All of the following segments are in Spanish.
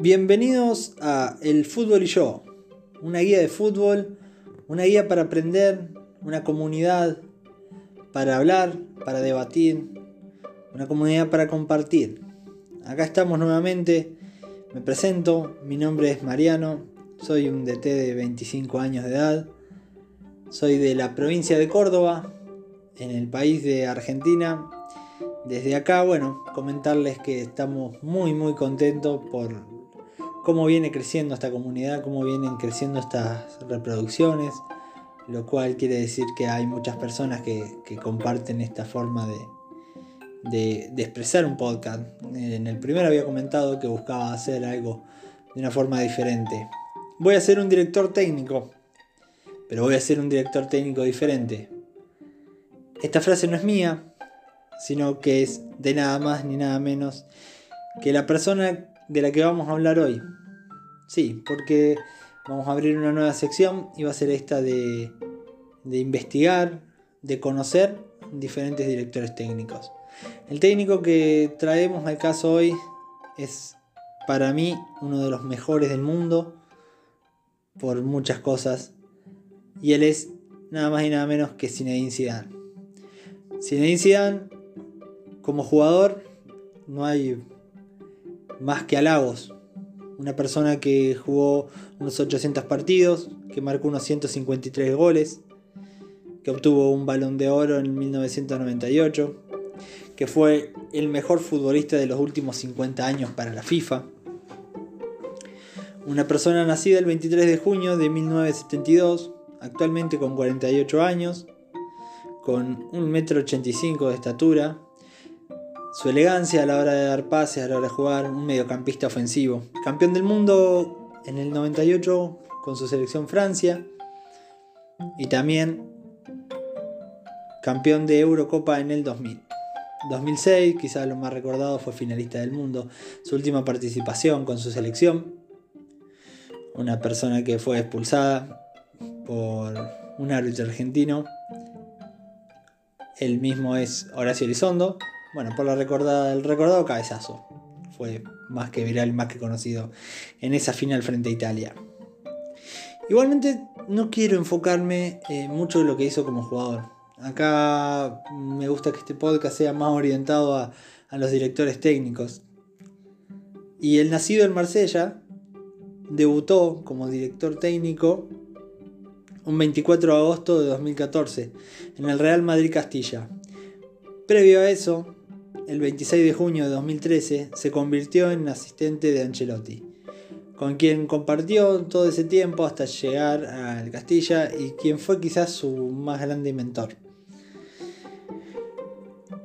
Bienvenidos a El Fútbol y yo, una guía de fútbol, una guía para aprender, una comunidad para hablar, para debatir, una comunidad para compartir. Acá estamos nuevamente, me presento, mi nombre es Mariano, soy un DT de 25 años de edad, soy de la provincia de Córdoba, en el país de Argentina. Desde acá, bueno, comentarles que estamos muy muy contentos por cómo viene creciendo esta comunidad, cómo vienen creciendo estas reproducciones, lo cual quiere decir que hay muchas personas que, comparten esta forma de, de, expresar un podcast. En el primero había comentado que buscaba hacer algo de una forma diferente. Voy a ser un director técnico, pero voy a ser un director técnico diferente. Esta frase no es mía, sino que es de nada más ni nada menos que la persona de la que vamos a hablar hoy. Sí, porque vamos a abrir una nueva sección y va a ser esta de, de investigar, de conocer diferentes directores técnicos. El técnico que traemos al caso hoy es para mí uno de los mejores del mundo por muchas cosas y él es nada más y nada menos que Zinedine Zidane. Zinedine Zidane como jugador no hay más que halagos. Una persona que jugó unos 800 partidos, que marcó unos 153 goles, que obtuvo un balón de oro en 1998, que fue el mejor futbolista de los últimos 50 años para la FIFA. Una persona nacida el 23 de junio de 1972, actualmente con 48 años, con 1,85 m de estatura, su elegancia a la hora de dar pases, a la hora de jugar, un mediocampista ofensivo. Campeón del mundo en el 98 con su selección Francia y también campeón de Eurocopa en el 2000. 2006, quizás lo más recordado, fue finalista del mundo. Su última participación con su selección. Una persona que fue expulsada por un árbitro argentino. El mismo es Horacio Elizondo, bueno, por la recordada, el recordado cabezazo. Fue más que viral, más que conocido en esa final frente a Italia. Igualmente no quiero enfocarme eh, mucho en lo que hizo como jugador. Acá me gusta que este podcast sea más orientado a, a los directores técnicos. Y el nacido en Marsella debutó como director técnico un 24 de agosto de 2014 en el Real Madrid Castilla. Previo a eso, el 26 de junio de 2013, se convirtió en asistente de Ancelotti, con quien compartió todo ese tiempo hasta llegar al Castilla y quien fue quizás su más grande mentor.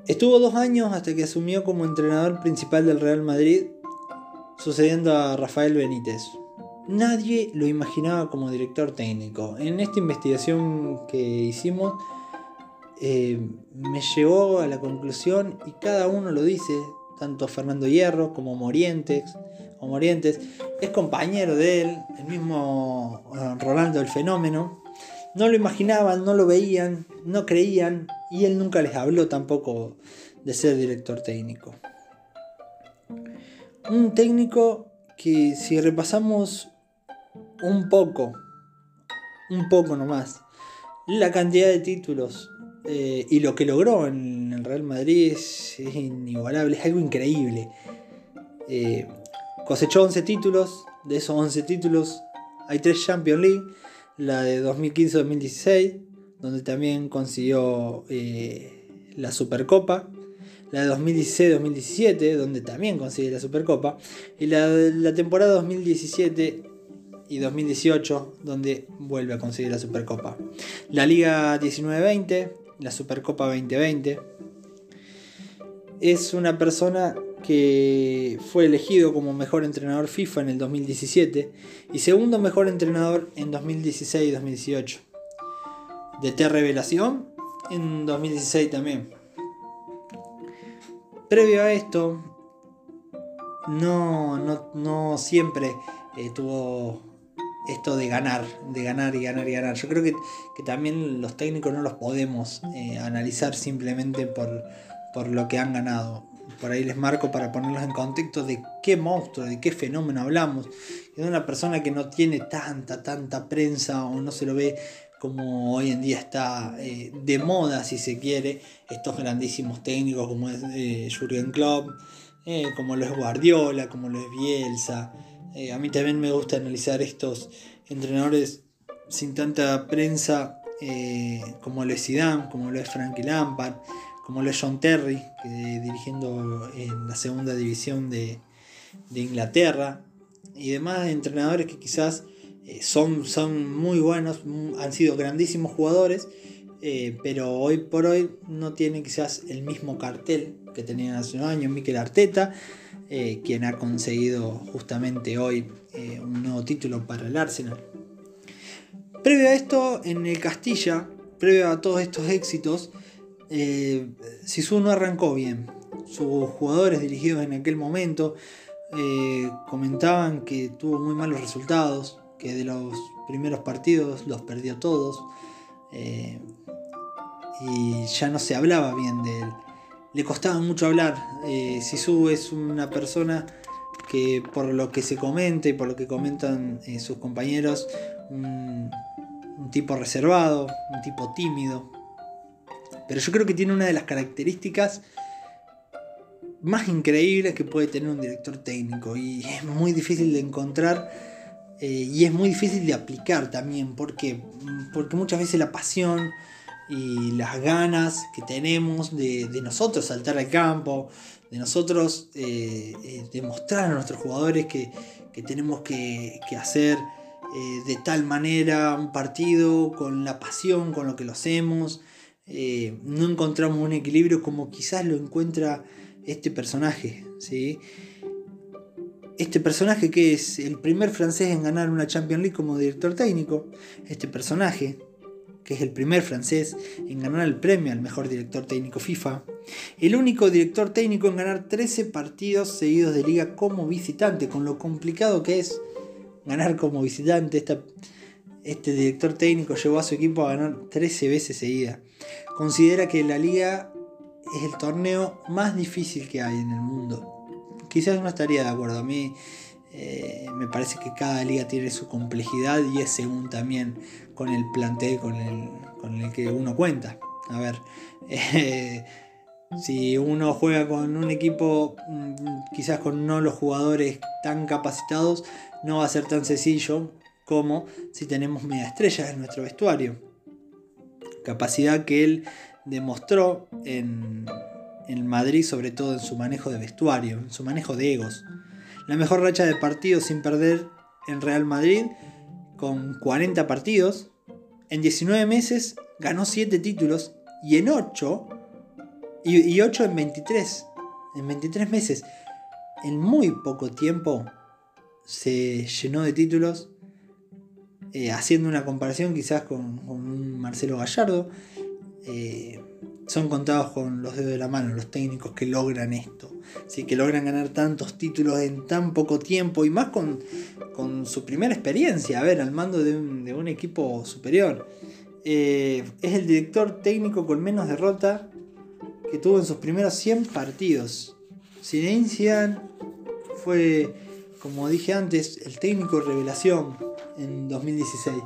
Estuvo dos años hasta que asumió como entrenador principal del Real Madrid, sucediendo a Rafael Benítez. Nadie lo imaginaba como director técnico. En esta investigación que hicimos, eh, me llevó a la conclusión, y cada uno lo dice, tanto Fernando Hierro como Morientes, es compañero de él, el mismo eh, Rolando el Fenómeno. No lo imaginaban, no lo veían, no creían, y él nunca les habló tampoco de ser director técnico. Un técnico que si repasamos un poco, un poco nomás, la cantidad de títulos eh, y lo que logró en el Real Madrid es, inigualable, es algo increíble. Eh, cosechó 11 títulos, de esos 11 títulos hay 3 Champions League, la de 2015-2016, donde también consiguió eh, la Supercopa, la de 2016-2017, donde también consiguió la Supercopa, y la de la temporada 2017 y 2018, donde vuelve a conseguir la Supercopa. La Liga 19-20, la Supercopa 2020. Es una persona que fue elegido como mejor entrenador FIFA en el 2017 y segundo mejor entrenador en 2016 y 2018. De T Revelación en 2016 también. Previo a esto, no, no, no siempre eh, tuvo esto de ganar, de ganar y ganar y ganar. Yo creo que, también los técnicos no los podemos eh, analizar simplemente por, por, lo que han ganado. por ahí les marco para ponerlos en contexto de qué monstruo, de qué fenómeno hablamos. de una persona que no tiene tanta, tanta prensa o no se lo ve como hoy en día está eh, de moda, si se quiere, estos grandísimos técnicos como es eh, Jürgen Klopp, eh, como lo es Guardiola, como lo es Bielsa. A mí también me gusta analizar estos entrenadores sin tanta prensa como lo es Zidane, como lo es Frankie Lampard, como lo es John Terry, dirigiendo en la segunda división de, Inglaterra, y demás entrenadores que quizás eh, son, son muy buenos, han sido grandísimos jugadores, eh, pero hoy por hoy no tienen quizás el mismo cartel que tenían hace unos años Mikel Arteta, eh, quien ha conseguido justamente hoy un nuevo título para el Arsenal. Previo a esto, en el Castilla, previo a todos estos éxitos, eh, Sisu no arrancó bien. Sus jugadores dirigidos en aquel momento eh, comentaban que tuvo muy malos resultados, que de los primeros partidos los perdió todos eh, y ya no se hablaba bien de él. Le costaba mucho hablar. Eh, Sisu es una persona que por lo que se comenta y por lo que comentan sus compañeros, un tipo reservado, un tipo tímido, pero yo creo que tiene una de las características más increíbles que puede tener un director técnico. Y es muy difícil de encontrar eh, y es muy difícil de aplicar también. Porque, porque muchas veces la pasión y las ganas que tenemos de, nosotros saltar al campo, de nosotros eh, eh, demostrar a nuestros jugadores que, tenemos que, que hacer de tal manera un partido, con la pasión con lo que lo hacemos. Eh, no encontramos un equilibrio como quizás lo encuentra este personaje. ¿sí? Este personaje que es el primer francés en ganar una Champions League como director técnico. Este personaje que es el primer francés en ganar el premio al mejor director técnico FIFA. El único director técnico en ganar 13 partidos seguidos de liga como visitante, con lo complicado que es ganar como visitante. este director técnico llevó a su equipo a ganar 13 veces seguida considera que la liga es el torneo más difícil que hay en el mundo. Quizás no estaría de acuerdo. A mí eh, me parece que cada liga tiene su complejidad y es según también con el plantel con el, que uno cuenta. A ver, eh, si uno juega con un equipo mm, quizás con no los jugadores tan capacitados, no va a ser tan sencillo como si tenemos media estrellas en nuestro vestuario capacidad que él demostró en, en Madrid, sobre todo en su manejo de vestuario, en su manejo de egos. La mejor racha de partidos sin perder en Real Madrid, con 40 partidos. En 19 meses ganó 7 títulos y en 8, y, 8 en 23, en 23 meses. En muy poco tiempo se llenó de títulos eh, haciendo una comparación quizás con, con Marcelo Gallardo, eh, son contados con los dedos de la mano los técnicos que logran esto, ¿sí? que logran ganar tantos títulos en tan poco tiempo y más con, su primera experiencia, a ver, al mando de un, equipo superior. Eh, es el director técnico con menos derrota que tuvo en sus primeros 100 partidos. Zinedine Zidane fue, como dije antes, el técnico revelación en 2016.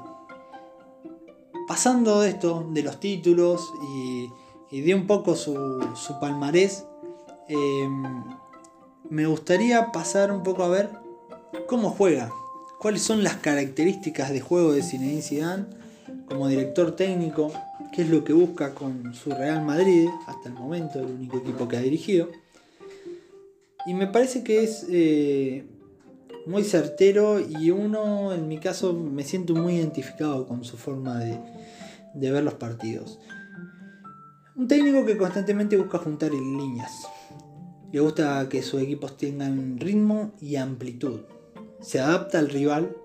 Pasando de esto, de los títulos y, de un poco su, palmarés, em, me gustaría pasar un poco a ver cómo juega, cuáles son las características de juego de Zinedine Zidane como director técnico, qué es lo que busca con su Real Madrid, hasta el momento el único equipo que ha dirigido. Y me parece que es eh, muy certero y uno, en mi caso, me siento muy identificado con su forma de, ver los partidos. Un técnico que constantemente busca juntar líneas. Le gusta que sus equipos tengan ritmo y amplitud. Se adapta al rival.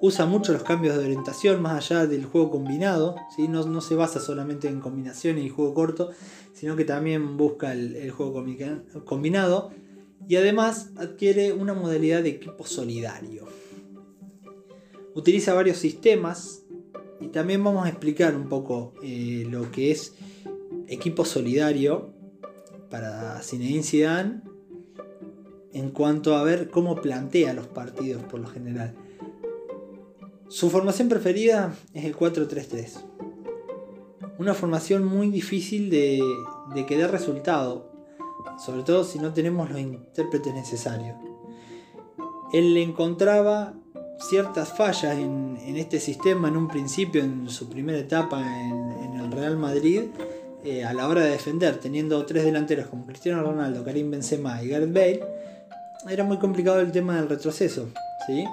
Usa mucho los cambios de orientación más allá del juego combinado. ¿sí? No, no, se basa solamente en combinaciones y juego corto, sino que también busca el, el juego combinado y además adquiere una modalidad de equipo solidario. Utiliza varios sistemas y también vamos a explicar un poco eh, lo que es equipo solidario para Zinedine Zidane en cuanto a ver cómo plantea los partidos por lo general. Su formación preferida es el 4-3-3. Una formación muy difícil de, que dé resultado, sobre todo si no tenemos los intérpretes necesarios. Él le encontraba ciertas fallas en, este sistema en un principio, en su primera etapa en, el Real Madrid, eh, a la hora de defender, teniendo tres delanteros como Cristiano Ronaldo, Karim Benzema y Gareth Bale, era muy complicado el tema del retroceso. ¿sí?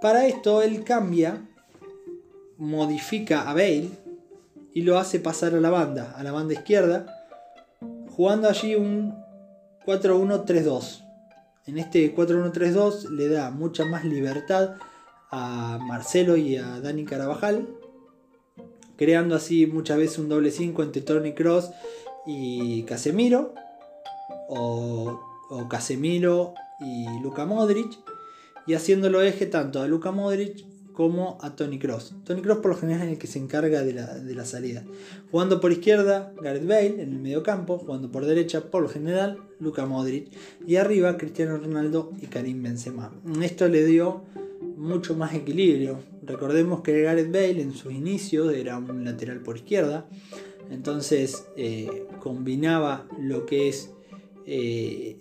Para esto él cambia, modifica a Bale y lo hace pasar a la banda, a la banda izquierda, jugando allí un 4-1-3-2. En este 4-1-3-2 le da mucha más libertad a Marcelo y a Dani Carabajal, creando así muchas veces un doble 5 entre Tony Cross y Casemiro, o, Casemiro y Luka Modric y haciéndolo eje tanto a Luka Modric como a Tony Cross. Tony Cross por lo general es el que se encarga de la, salida. Jugando por izquierda, Gareth Bale en el medio campo. Jugando por derecha, por lo general, Luka Modric. Y arriba, Cristiano Ronaldo y Karim Benzema. Esto le dio mucho más equilibrio. Recordemos que Gareth Bale en sus inicios era un lateral por izquierda. Entonces eh, combinaba lo que es eh,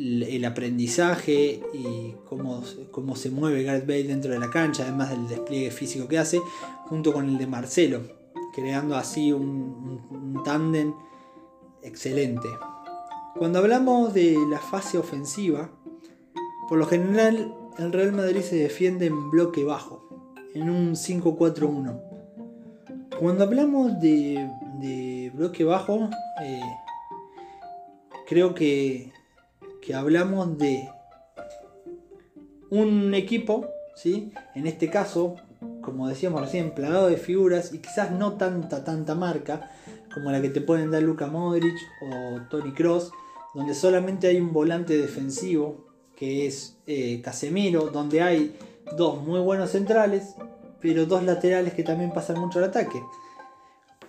el aprendizaje y cómo, cómo, se mueve Gareth Bale dentro de la cancha, además del despliegue físico que hace, junto con el de Marcelo, creando así un, un tándem excelente. Cuando hablamos de la fase ofensiva, por lo general el Real Madrid se defiende en bloque bajo, en un 5-4-1. Cuando hablamos de, bloque bajo, eh, creo que que hablamos de un equipo, ¿sí? en este caso, como decíamos recién, plagado de figuras y quizás no tanta, tanta marca como la que te pueden dar Luka Modric o Tony Cross, donde solamente hay un volante defensivo que es eh, Casemiro, donde hay dos muy buenos centrales, pero dos laterales que también pasan mucho al ataque.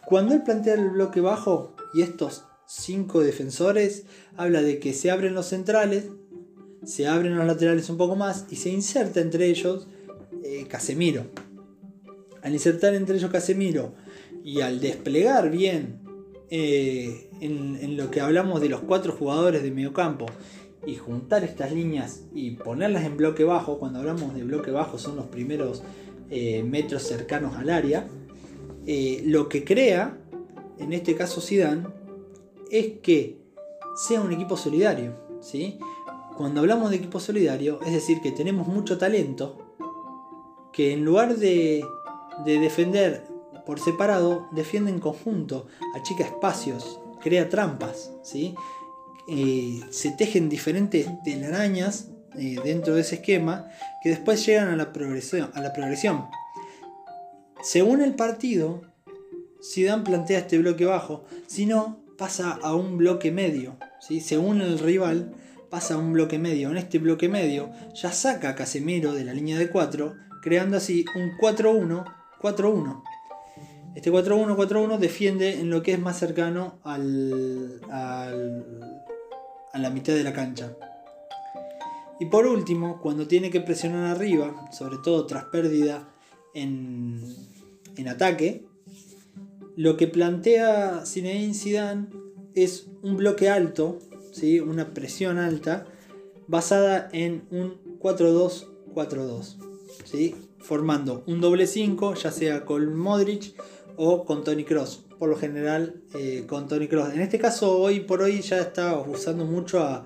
Cuando él plantea el bloque bajo y estos cinco defensores, habla de que se abren los centrales, se abren los laterales un poco más y se inserta entre ellos eh, Casemiro. Al insertar entre ellos Casemiro y al desplegar bien eh, en, lo que hablamos de los cuatro jugadores de mediocampo y juntar estas líneas y ponerlas en bloque bajo, cuando hablamos de bloque bajo son los primeros eh, metros cercanos al área, lo que crea, en este caso Zidane, es que sea un equipo solidario. ¿sí? Cuando hablamos de equipo solidario, es decir, que tenemos mucho talento, que en lugar de, defender por separado, defiende en conjunto, achica espacios, crea trampas, ¿sí? Eh, se tejen diferentes telarañas eh, dentro de ese esquema que después llegan a la progresión. Según el partido, Dan plantea este bloque bajo, si no, pasa a un bloque medio. ¿sí? Según el rival, pasa a un bloque medio. En este bloque medio ya saca a Casemiro de la línea de 4, creando así un 4-1-4-1. Este 4-1-4-1 defiende en lo que es más cercano al, a la mitad de la cancha. Y por último, cuando tiene que presionar arriba, sobre todo tras pérdida en, en ataque, lo que plantea Zinedine Zidane es un bloque alto, ¿sí? una presión alta, basada en un 4-2-4-2, ¿sí? formando un doble 5, ya sea con Modric o con Tony Cross. Por lo general eh, con Tony Cross. En este caso, hoy por hoy ya está usando mucho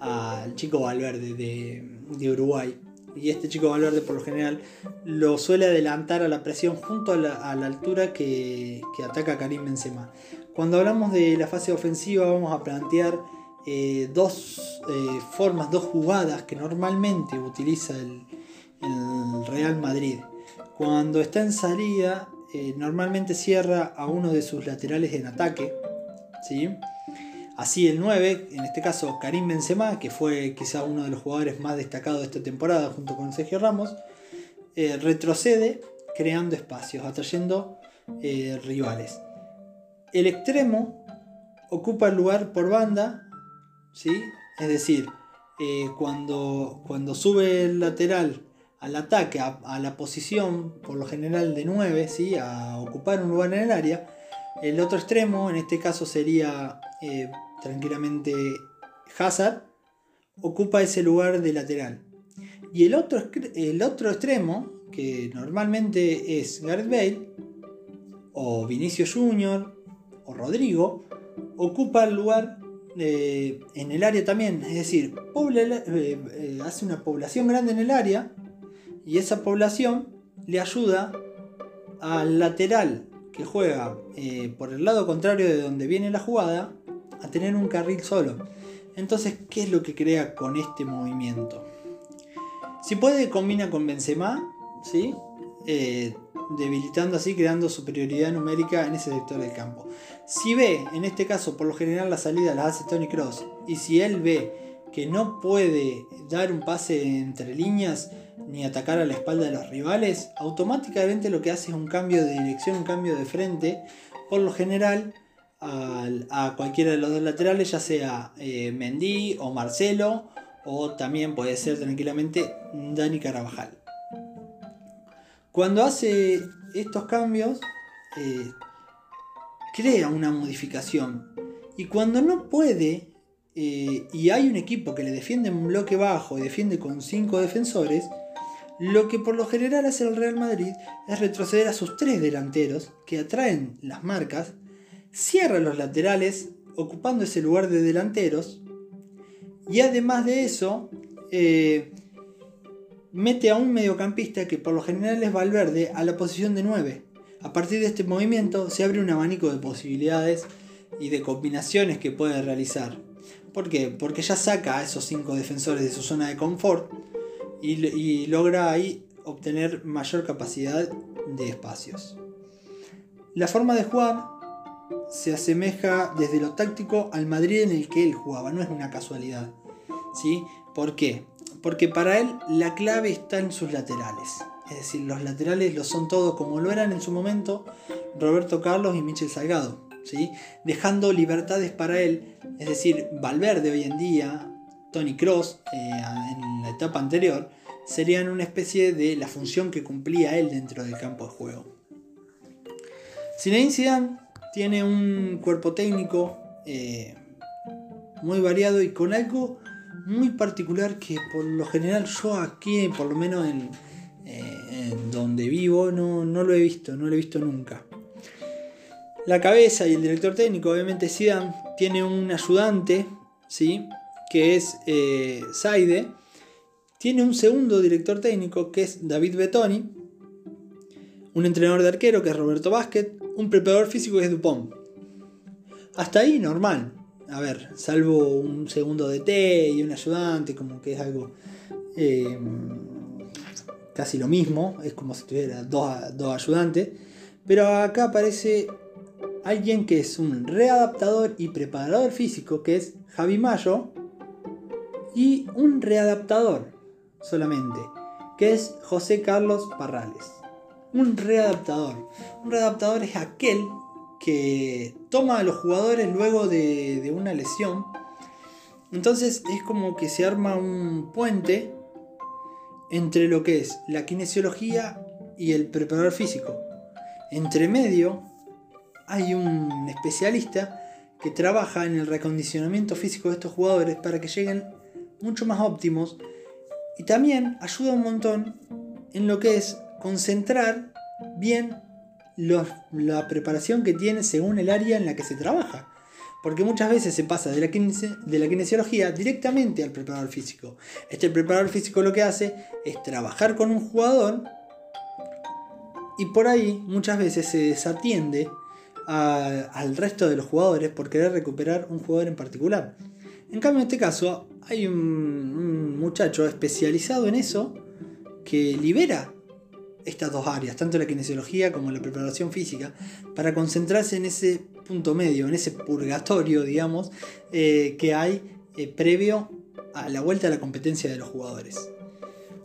al chico Valverde de Uruguay y este chico Valverde por lo general lo suele adelantar a la presión junto a la, altura que, ataca Karim Benzema. Cuando hablamos de la fase ofensiva vamos a plantear eh, dos eh, formas, dos jugadas que normalmente utiliza el, Real Madrid. Cuando está en salida eh, normalmente cierra a uno de sus laterales en ataque. ¿sí? Así el 9, en este caso Karim Benzema, que fue quizá uno de los jugadores más destacados de esta temporada junto con Sergio Ramos, eh, retrocede creando espacios, atrayendo eh, rivales. El extremo ocupa el lugar por banda, ¿sí? Es decir, eh, cuando, cuando sube el lateral al ataque, a, la posición, por lo general de 9, ¿sí? a ocupar un lugar en el área, el otro extremo, en este caso sería tranquilamente Hazard, ocupa ese lugar de lateral. Y el otro, el otro extremo, que normalmente es Gareth Bale, o Vinicio Junior, o Rodrigo, ocupa el lugar eh, en el área también. Es decir, eh, eh, hace una población grande en el área y esa población le ayuda al lateral que juega por el lado contrario de donde viene la jugada a tener un carril solo. Entonces, ¿qué es lo que crea con este movimiento? Si puede, combina con Benzema, ¿sí? Eh, debilitando así, creando superioridad numérica en ese sector del campo. Si ve, en este caso, por lo general la salida la hace Tony Cross, y si él ve que no puede dar un pase entre líneas ni atacar a la espalda de los rivales, automáticamente lo que hace es un cambio de dirección, un cambio de frente, por lo general a, cualquiera de los dos laterales, ya sea eh, Mendy o Marcelo, o también puede ser tranquilamente Dani Carabajal. Cuando hace estos cambios, eh, crea una modificación. Y cuando no puede, eh, y hay un equipo que le defiende en bloque bajo y defiende con 5 defensores, lo que por lo general hace el Real Madrid es retroceder a sus tres delanteros que atraen las marcas cierra los laterales ocupando ese lugar de delanteros y además de eso eh, mete a un mediocampista que por lo general es Valverde a la posición de 9. A partir de este movimiento se abre un abanico de posibilidades y de combinaciones que puede realizar. ¿Por qué? Porque ya saca a esos 5 defensores de su zona de confort y, y logra ahí obtener mayor capacidad de espacios. La forma de jugar se asemeja desde lo táctico al Madrid en el que él jugaba, no es una casualidad. ¿sí? ¿Por qué? Porque para él la clave está en sus laterales. Es decir, los laterales lo son todo como lo eran en su momento Roberto Carlos y Michel Salgado. ¿sí? Dejando libertades para él. Es decir, Valverde hoy en día, Tony Cross eh, en la etapa anterior, serían una especie de la función que cumplía él dentro del campo de juego. Zinedine Zidane tiene un cuerpo técnico eh, muy variado y con algo muy particular que por lo general yo aquí, por lo menos en, eh, donde vivo, no, lo he visto, no lo he visto nunca. La cabeza y el director técnico, obviamente Zidane, tiene un ayudante, ¿sí? que es eh, Saide. Tiene un segundo director técnico que es David Betoni. Un entrenador de arquero que es Roberto Vázquez un preparador físico que es Dupont. Hasta ahí normal. A ver, salvo un segundo de té y un ayudante, como que es algo eh, casi lo mismo, es como si tuviera dos, dos ayudantes. Pero acá aparece alguien que es un readaptador y preparador físico, que es Javi Mayo, y un readaptador solamente, que es José Carlos Parrales un readaptador. Un readaptador es aquel que toma a los jugadores luego de, una lesión. Entonces es como que se arma un puente entre lo que es la kinesiología y el preparador físico. Entre medio hay un especialista que trabaja en el recondicionamiento físico de estos jugadores para que lleguen mucho más óptimos y también ayuda un montón en lo que es concentrar bien la preparación que tiene según el área en la que se trabaja. Porque muchas veces se pasa de la, de la kinesiología directamente al preparador físico. Este preparador físico lo que hace es trabajar con un jugador y por ahí muchas veces se desatiende al resto de los jugadores por querer recuperar un jugador en particular. En cambio, en este caso, hay un muchacho especializado en eso que libera estas dos áreas, tanto la kinesiología como la preparación física, para concentrarse en ese punto medio, en ese purgatorio, digamos, eh, que hay eh, previo a la vuelta a la competencia de los jugadores.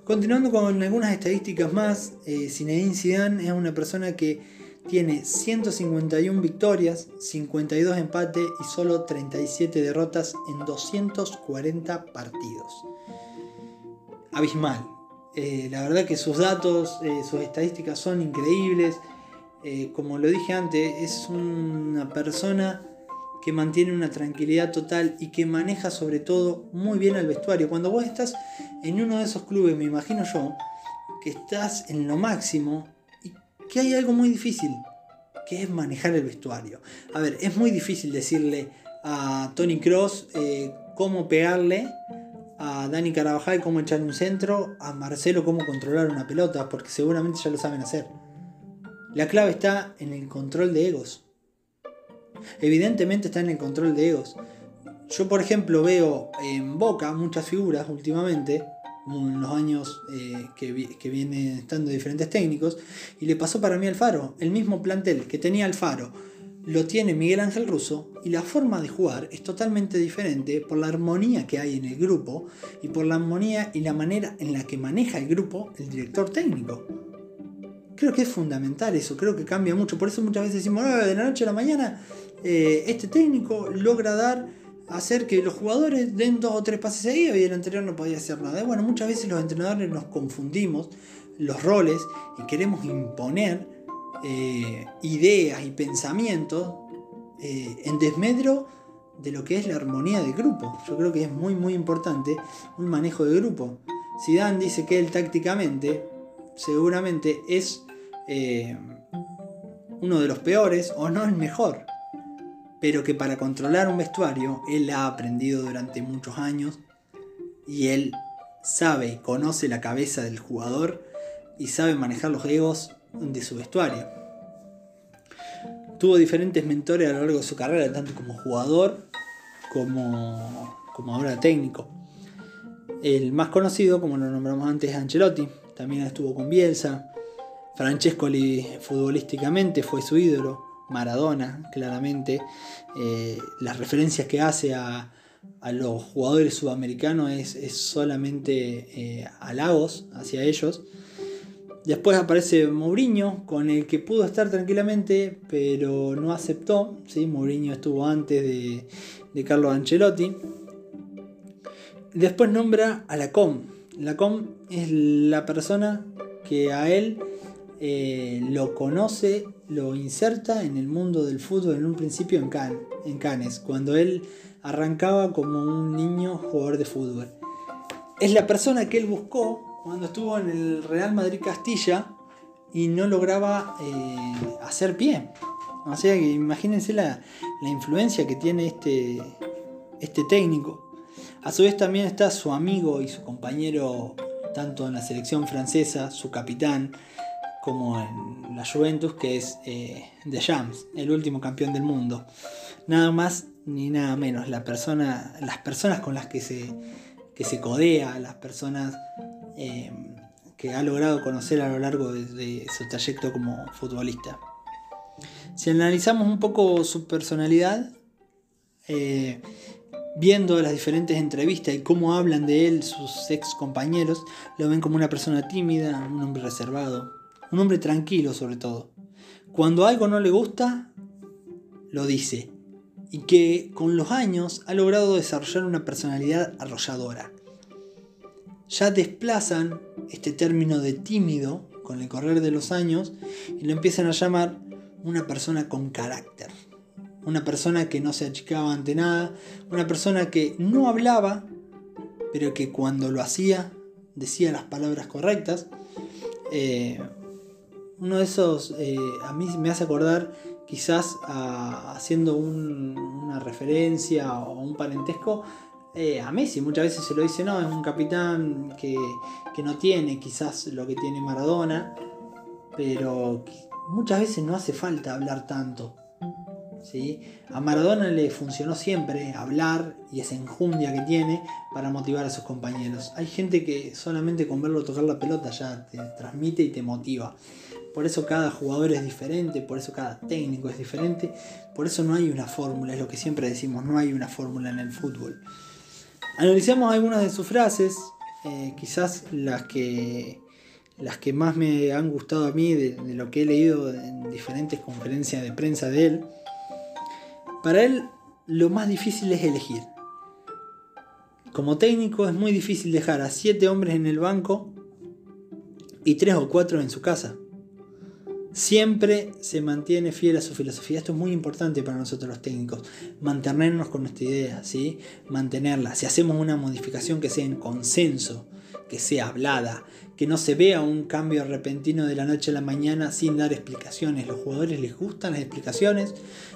Continuando con algunas estadísticas más, eh, Zinedine Zidane es una persona que tiene 151 victorias, 52 empates y solo 37 derrotas en 240 partidos. Abismal. Eh, la verdad que sus datos, eh, sus estadísticas son increíbles. Eh, como lo dije antes, es una persona que mantiene una tranquilidad total y que maneja sobre todo muy bien el vestuario. Cuando vos estás en uno de esos clubes, me imagino yo, que estás en lo máximo y que hay algo muy difícil, que es manejar el vestuario. A ver, es muy difícil decirle a Tony Cross cómo pegarle, a Dani Carabajal cómo echar un centro, a Marcelo cómo controlar una pelota, porque seguramente ya lo saben hacer. La clave está en el control de egos. Evidentemente está en el control de egos. Yo, por ejemplo, veo en Boca muchas figuras últimamente, en los años eh, que, que vienen estando diferentes técnicos, y le pasó para mí al Faro. El mismo plantel que tenía el Faro lo tiene Miguel Ángel Russo y la forma de jugar es totalmente diferente por la armonía que hay en el grupo y por la armonía y la manera en la que maneja el grupo el director técnico. Creo que es fundamental eso, creo que cambia mucho. Por eso muchas veces decimos, ah, de la noche a la mañana, eh, este técnico logra dar, hacer que los jugadores den dos o tres pases seguidos y el anterior no podía hacer nada. Bueno, muchas veces los entrenadores nos confundimos los roles y queremos imponer eh, ideas y pensamientos eh, en desmedro de lo que es la armonía del grupo. Yo creo que es muy muy importante un manejo de grupo. Si Dan dice que él tácticamente seguramente es eh, uno de los peores o no el mejor. Pero que para controlar un vestuario él ha aprendido durante muchos años y él sabe, conoce la cabeza del jugador y sabe manejar los egos de su vestuario. Tuvo diferentes mentores a lo largo de su carrera, tanto como jugador como, como ahora técnico. El más conocido, como lo nombramos antes, es Ancelotti. También estuvo con Bielsa. Francescoli futbolísticamente fue su ídolo. Maradona, claramente. Eh, las referencias que hace a, los jugadores sudamericanos es, solamente eh, halagos hacia ellos. Después aparece Mourinho, con el que pudo estar tranquilamente, pero no aceptó. ¿sí? Mourinho estuvo antes de, de Carlo Ancelotti. Después nombra a la Com. La Com es la persona que a él eh, lo conoce, lo inserta en el mundo del fútbol en un principio en, en Cannes, cuando él arrancaba como un niño jugador de fútbol. Es la persona que él buscó cuando estuvo en el Real Madrid Castilla y no lograba eh, hacer pie. O sea que imagínense la, influencia que tiene este, este técnico. A su vez también está su amigo y su compañero tanto en la selección francesa, su capitán, como en la Juventus, que es eh, De Jams, el último campeón del mundo. Nada más ni nada menos. La persona, las personas con las que se, que se codea, las personas Em, que ha logrado conocer a lo largo de, su trayecto como futbolista. Si analizamos un poco su personalidad, eh, viendo las diferentes entrevistas y cómo hablan de él sus ex compañeros, lo ven como una persona tímida, un hombre reservado, un hombre tranquilo sobre todo. Cuando algo no le gusta, lo dice. Y que con los años ha logrado desarrollar una personalidad arrolladora ya desplazan este término de tímido con el correr de los años y lo empiezan a llamar una persona con carácter. Una persona que no se achicaba ante nada, una persona que no hablaba, pero que cuando lo hacía decía las palabras correctas. Eh, uno de esos eh, a mí me hace acordar quizás haciendo una referencia o un parentesco eh, a Messi muchas veces se lo dice, no, es un capitán que, no tiene quizás lo que tiene Maradona, pero muchas veces no hace falta hablar tanto. ¿sí? A Maradona le funcionó siempre hablar y esa enjundia que tiene para motivar a sus compañeros. Hay gente que solamente con verlo tocar la pelota ya te transmite y te motiva. Por eso cada jugador es diferente, por eso cada técnico es diferente, por eso no hay una fórmula, es lo que siempre decimos, no hay una fórmula en el fútbol. Analizamos algunas de sus frases, eh, quizás las que, las que más me han gustado a mí de, lo que he leído en diferentes conferencias de prensa de él. Para él lo más difícil es elegir. Como técnico es muy difícil dejar a siete hombres en el banco y tres o cuatro en su casa. Siempre se mantiene fiel a su filosofía. Esto es muy importante para nosotros los técnicos. Mantenernos con nuestra idea, ¿sí? Mantenerla. Si hacemos una modificación que sea en consenso, que sea hablada, que no se vea un cambio repentino de la noche a la mañana sin dar explicaciones. Los jugadores les gustan las explicaciones,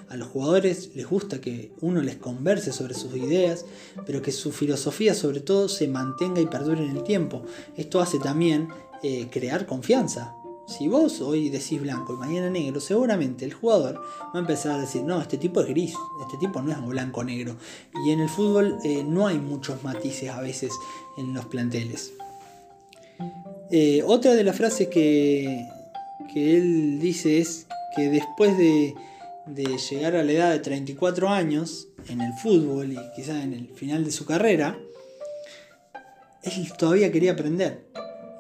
a los jugadores les gusta que uno les converse sobre sus ideas, pero que su filosofía sobre todo se mantenga y perdure en el tiempo. Esto hace también eh, crear confianza. Si vos hoy decís blanco y mañana negro, seguramente el jugador va a empezar a decir, no, este tipo es gris, este tipo no es blanco negro. Y en el fútbol eh, no hay muchos matices a veces en los planteles. Eh, otra de las frases que, que, él dice es que después de, de, llegar a la edad de 34 años en el fútbol y quizás en el final de su carrera, él todavía quería aprender.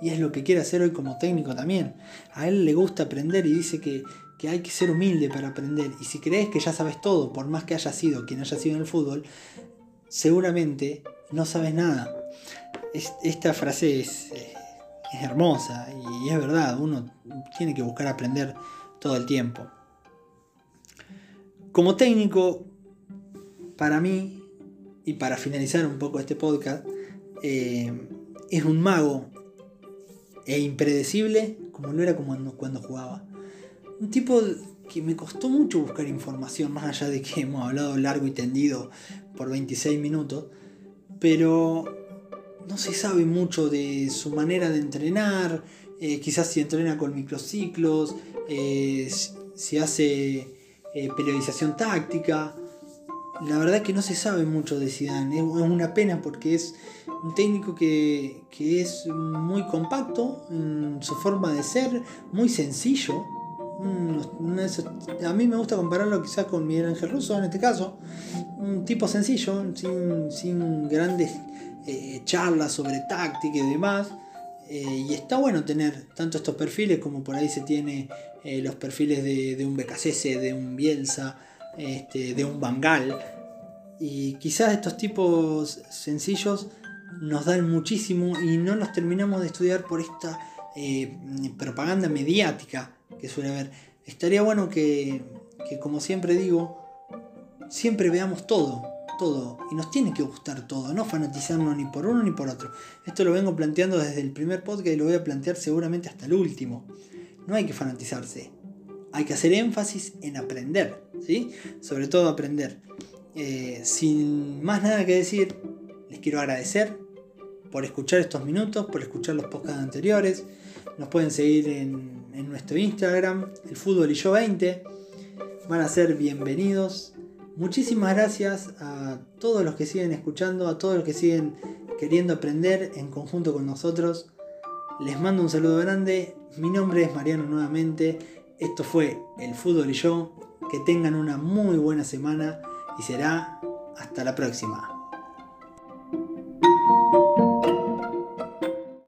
Y es lo que quiere hacer hoy como técnico también. A él le gusta aprender y dice que, que hay que ser humilde para aprender. Y si crees que ya sabes todo, por más que haya sido quien haya sido en el fútbol, seguramente no sabes nada. esta frase es, es hermosa y es verdad, uno tiene que buscar aprender todo el tiempo. Como técnico, para mí, y para finalizar un poco este podcast, eh, es un mago e impredecible como lo era cuando, cuando jugaba. Un tipo que me costó mucho buscar información, más allá de que hemos hablado largo y tendido por 26 minutos, pero no se sabe mucho de su manera de entrenar, eh, quizás si entrena con microciclos, eh, si hace eh, periodización táctica. La verdad que no se sabe mucho de Zidane, es una pena porque es un técnico que, es muy compacto en su forma de ser, muy sencillo. a mí me gusta compararlo quizás con Miguel Ángel Russo en este caso. Un tipo sencillo, sin, sin grandes eh, charlas sobre táctica y demás. Eh, y está bueno tener tanto estos perfiles como por ahí se tiene eh, los perfiles de, un BKC, de un Bielsa, este, de un Bangal. Y quizás estos tipos sencillos nos dan muchísimo y no los terminamos de estudiar por esta propaganda mediática que suele haber. Estaría bueno que, que, como siempre digo, siempre veamos todo, todo y nos tiene que gustar todo, no fanatizarnos ni por uno ni por otro. Esto lo vengo planteando desde el primer podcast y lo voy a plantear seguramente hasta el último. No hay que fanatizarse, hay que hacer énfasis en aprender, ¿sí? Sobre todo aprender. Eh, sin más nada que decir, les quiero agradecer por escuchar estos minutos, por escuchar los podcasts anteriores. Nos pueden seguir en, en nuestro Instagram, el fútbol y yo 20. Van a ser bienvenidos Muchísimas gracias a todos los que siguen escuchando, a todos los que siguen queriendo aprender en conjunto con nosotros. Les mando un saludo grande. Mi nombre es Mariano nuevamente. Esto fue El Fútbol y yo. Que tengan una muy buena semana y será hasta la próxima.